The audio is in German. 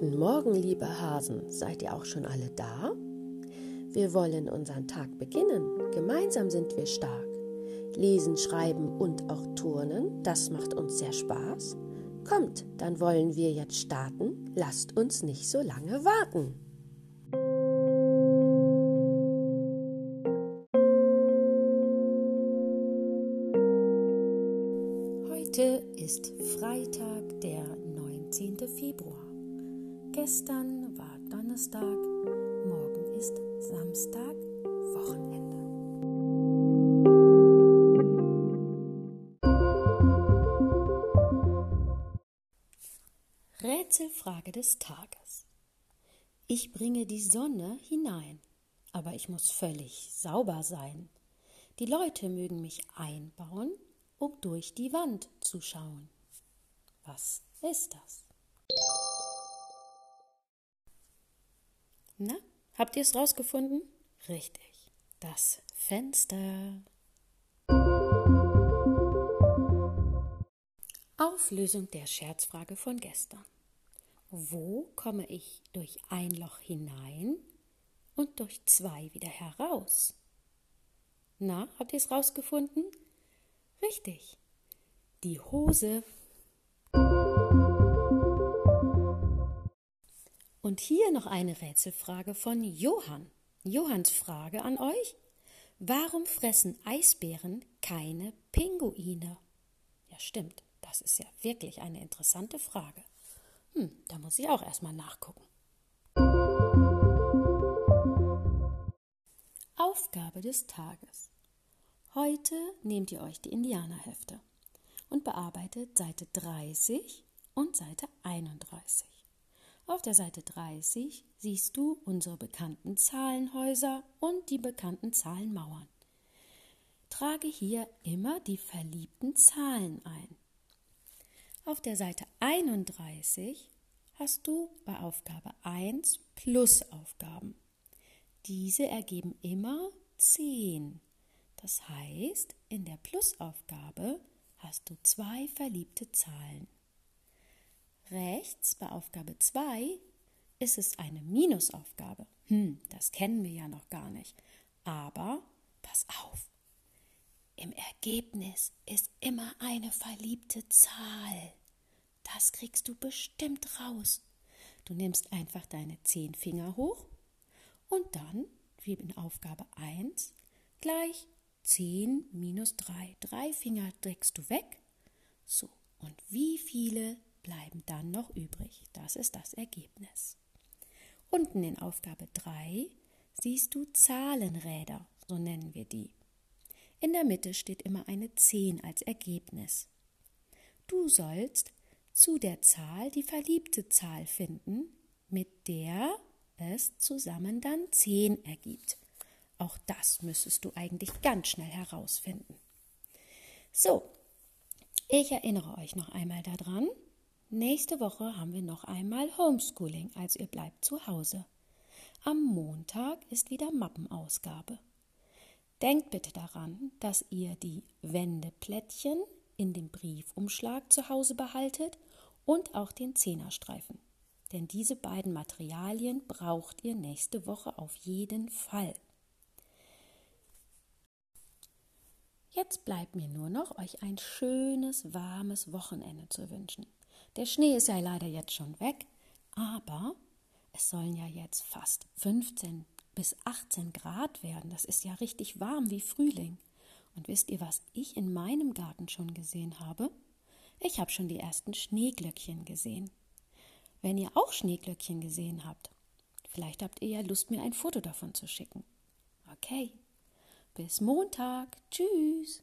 Morgen, liebe Hasen. Seid ihr auch schon alle da? Wir wollen unseren Tag beginnen. Gemeinsam sind wir stark. Lesen, schreiben und auch turnen, das macht uns sehr Spaß. Kommt, dann wollen wir jetzt starten. Lasst uns nicht so lange warten. Heute ist Freitag, der 19. Februar. Gestern war Donnerstag, morgen ist Samstag, Wochenende. Rätselfrage des Tages. Ich bringe die Sonne hinein, aber ich muss völlig sauber sein. Die Leute mögen mich einbauen, um durch die Wand zu schauen. Was ist das? Na, habt ihr es rausgefunden? Richtig, das Fenster. Auflösung der Scherzfrage von gestern. Wo komme ich durch ein Loch hinein und durch zwei wieder heraus? Na, habt ihr es rausgefunden? Richtig, die Hose. Und hier noch eine Rätselfrage von Johann. Johanns Frage an euch. Warum fressen Eisbären keine Pinguine? Ja, stimmt. Das ist ja wirklich eine interessante Frage. Hm, da muss ich auch erstmal nachgucken. Aufgabe des Tages. Heute nehmt ihr euch die Indianerhefte und bearbeitet Seite 30 und Seite 31. Auf der Seite 30 siehst du unsere bekannten Zahlenhäuser und die bekannten Zahlenmauern. Trage hier immer die verliebten Zahlen ein. Auf der Seite 31 hast du bei Aufgabe 1 Plusaufgaben. Diese ergeben immer 10. Das heißt, in der Plusaufgabe hast du zwei verliebte Zahlen. Rechts bei Aufgabe 2 ist es eine Minusaufgabe. Hm, das kennen wir ja noch gar nicht. Aber pass auf. Im Ergebnis ist immer eine verliebte Zahl. Das kriegst du bestimmt raus. Du nimmst einfach deine zehn Finger hoch und dann, wie in Aufgabe 1, gleich 10 minus 3. Drei Finger drückst du weg. So, und wie viele bleiben dann noch übrig. Das ist das Ergebnis. Unten in Aufgabe 3 siehst du Zahlenräder, so nennen wir die. In der Mitte steht immer eine 10 als Ergebnis. Du sollst zu der Zahl die verliebte Zahl finden, mit der es zusammen dann 10 ergibt. Auch das müsstest du eigentlich ganz schnell herausfinden. So, ich erinnere euch noch einmal daran, Nächste Woche haben wir noch einmal Homeschooling, also ihr bleibt zu Hause. Am Montag ist wieder Mappenausgabe. Denkt bitte daran, dass ihr die Wendeplättchen in dem Briefumschlag zu Hause behaltet und auch den Zehnerstreifen. Denn diese beiden Materialien braucht ihr nächste Woche auf jeden Fall. Jetzt bleibt mir nur noch, euch ein schönes, warmes Wochenende zu wünschen. Der Schnee ist ja leider jetzt schon weg, aber es sollen ja jetzt fast 15 bis 18 Grad werden. Das ist ja richtig warm wie Frühling. Und wisst ihr, was ich in meinem Garten schon gesehen habe? Ich habe schon die ersten Schneeglöckchen gesehen. Wenn ihr auch Schneeglöckchen gesehen habt, vielleicht habt ihr ja Lust, mir ein Foto davon zu schicken. Okay, bis Montag. Tschüss.